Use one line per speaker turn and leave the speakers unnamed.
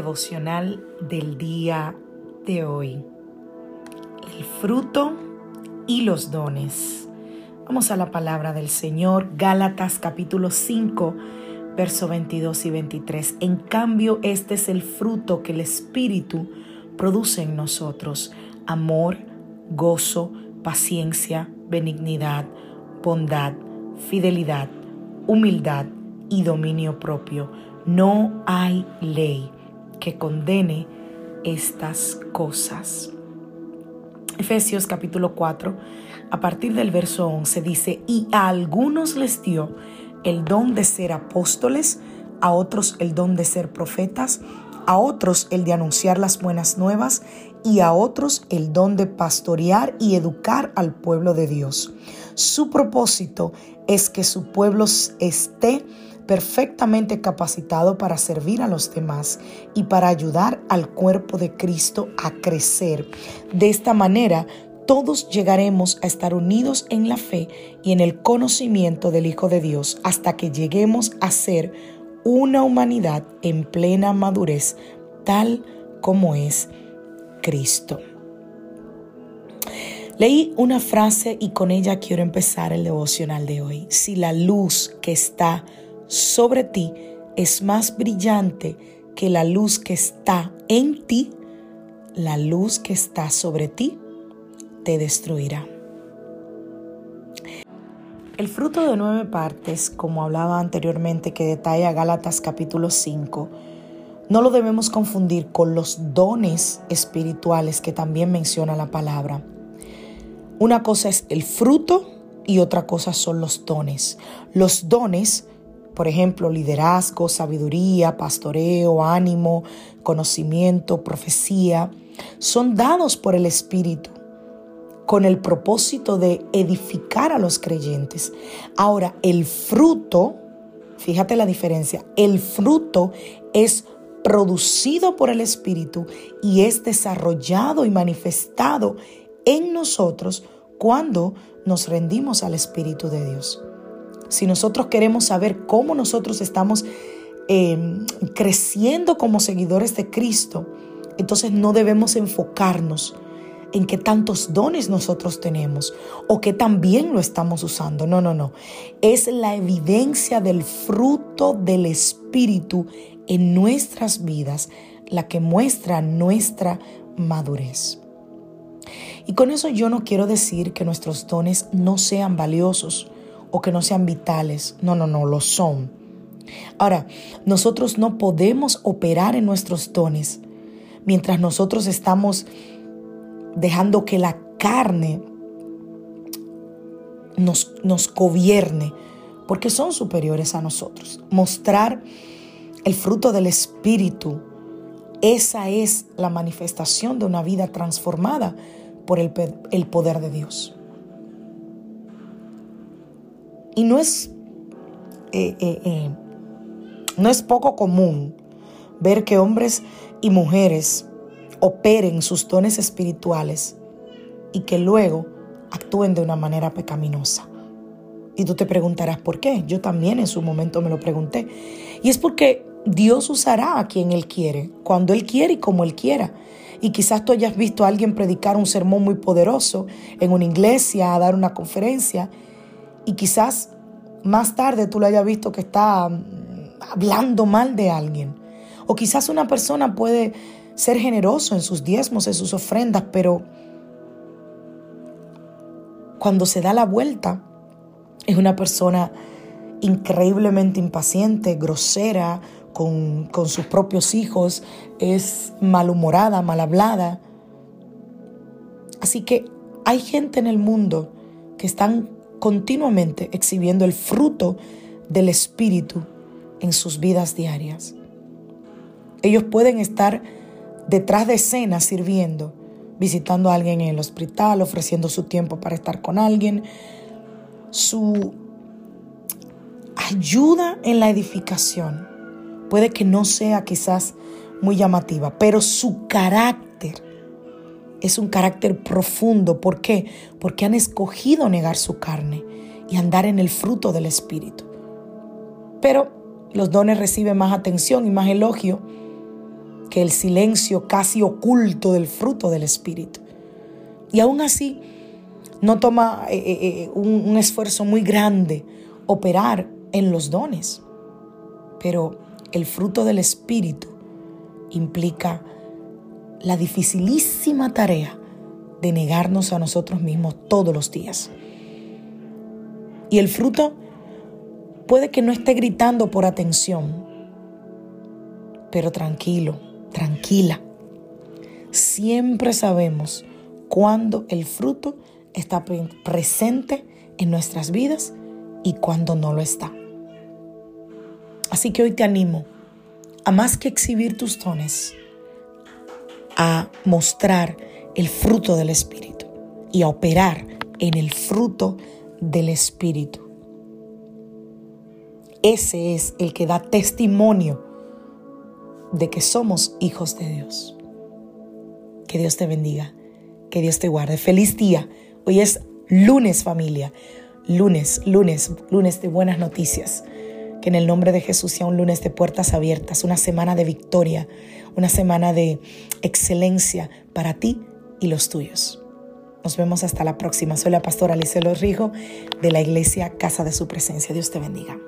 Devocional del día de hoy. El fruto y los dones. Vamos a la palabra del Señor, Gálatas capítulo 5, verso 22 y 23. En cambio, este es el fruto que el Espíritu produce en nosotros. Amor, gozo, paciencia, benignidad, bondad, fidelidad, humildad y dominio propio. No hay ley que condene estas cosas. Efesios capítulo 4, a partir del verso 11 dice, y a algunos les dio el don de ser apóstoles, a otros el don de ser profetas, a otros el de anunciar las buenas nuevas y a otros el don de pastorear y educar al pueblo de Dios. Su propósito es que su pueblo esté perfectamente capacitado para servir a los demás y para ayudar al cuerpo de Cristo a crecer. De esta manera, todos llegaremos a estar unidos en la fe y en el conocimiento del Hijo de Dios hasta que lleguemos a ser una humanidad en plena madurez, tal como es Cristo. Leí una frase y con ella quiero empezar el devocional de hoy. Si la luz que está sobre ti es más brillante que la luz que está en ti, la luz que está sobre ti te destruirá. El fruto de nueve partes, como hablaba anteriormente, que detalla Gálatas capítulo 5, no lo debemos confundir con los dones espirituales que también menciona la palabra. Una cosa es el fruto y otra cosa son los dones. Los dones por ejemplo, liderazgo, sabiduría, pastoreo, ánimo, conocimiento, profecía, son dados por el Espíritu con el propósito de edificar a los creyentes. Ahora, el fruto, fíjate la diferencia, el fruto es producido por el Espíritu y es desarrollado y manifestado en nosotros cuando nos rendimos al Espíritu de Dios si nosotros queremos saber cómo nosotros estamos em, creciendo como seguidores de Cristo, entonces no debemos enfocarnos en qué tantos dones nosotros tenemos o que también lo estamos usando. No, no, no. Es la evidencia del fruto del Espíritu en nuestras vidas la que muestra nuestra madurez. Y con eso yo no quiero decir que nuestros dones no sean valiosos o que no sean vitales. No, no, no, lo son. Ahora, nosotros no podemos operar en nuestros dones mientras nosotros estamos dejando que la carne nos, nos gobierne, porque son superiores a nosotros. Mostrar el fruto del Espíritu, esa es la manifestación de una vida transformada por el, el poder de Dios. Y no es, eh, eh, eh, no es poco común ver que hombres y mujeres operen sus dones espirituales y que luego actúen de una manera pecaminosa. Y tú te preguntarás por qué. Yo también en su momento me lo pregunté. Y es porque Dios usará a quien Él quiere, cuando Él quiere y como Él quiera. Y quizás tú hayas visto a alguien predicar un sermón muy poderoso en una iglesia, a dar una conferencia, y quizás más tarde tú lo hayas visto que está mm, hablando mal de alguien. O quizás una persona puede ser generoso en sus diezmos, en sus ofrendas, pero cuando se da la vuelta, es una persona increíblemente impaciente, grosera, con, con sus propios hijos, es malhumorada, mal hablada. Así que hay gente en el mundo que están continuamente exhibiendo el fruto del Espíritu en sus vidas diarias. Ellos pueden estar detrás de escena sirviendo, visitando a alguien en el hospital, ofreciendo su tiempo para estar con alguien, su ayuda en la edificación puede que no sea quizás muy llamativa, pero su carácter es un carácter profundo. ¿Por qué? Porque han escogido negar su carne y andar en el fruto del Espíritu. Pero los dones reciben más atención y más elogio que el silencio casi oculto del fruto del Espíritu. Y aún así, no toma eh, eh, eh, un esfuerzo muy grande operar en los dones. Pero el fruto del Espíritu implica la dificilísima tarea de negarnos a nosotros mismos todos los días. Y el fruto puede que no esté gritando por atención, pero tranquilo, tranquila. Siempre sabemos cuándo el fruto está presente en nuestras vidas y cuándo no lo está. Así que hoy te animo a más que exhibir tus dones, a mostrar el fruto del Espíritu y a operar en el fruto del Espíritu. Ese es el que da testimonio de que somos hijos de Dios. Que Dios te bendiga, que Dios te guarde. Feliz día. Hoy es lunes familia. Lunes, lunes, lunes de buenas noticias. Que en el nombre de Jesús sea un lunes de puertas abiertas, una semana de victoria, una semana de excelencia para ti y los tuyos. Nos vemos hasta la próxima. Soy la pastora Alicia Rijo de la iglesia Casa de Su Presencia. Dios te bendiga.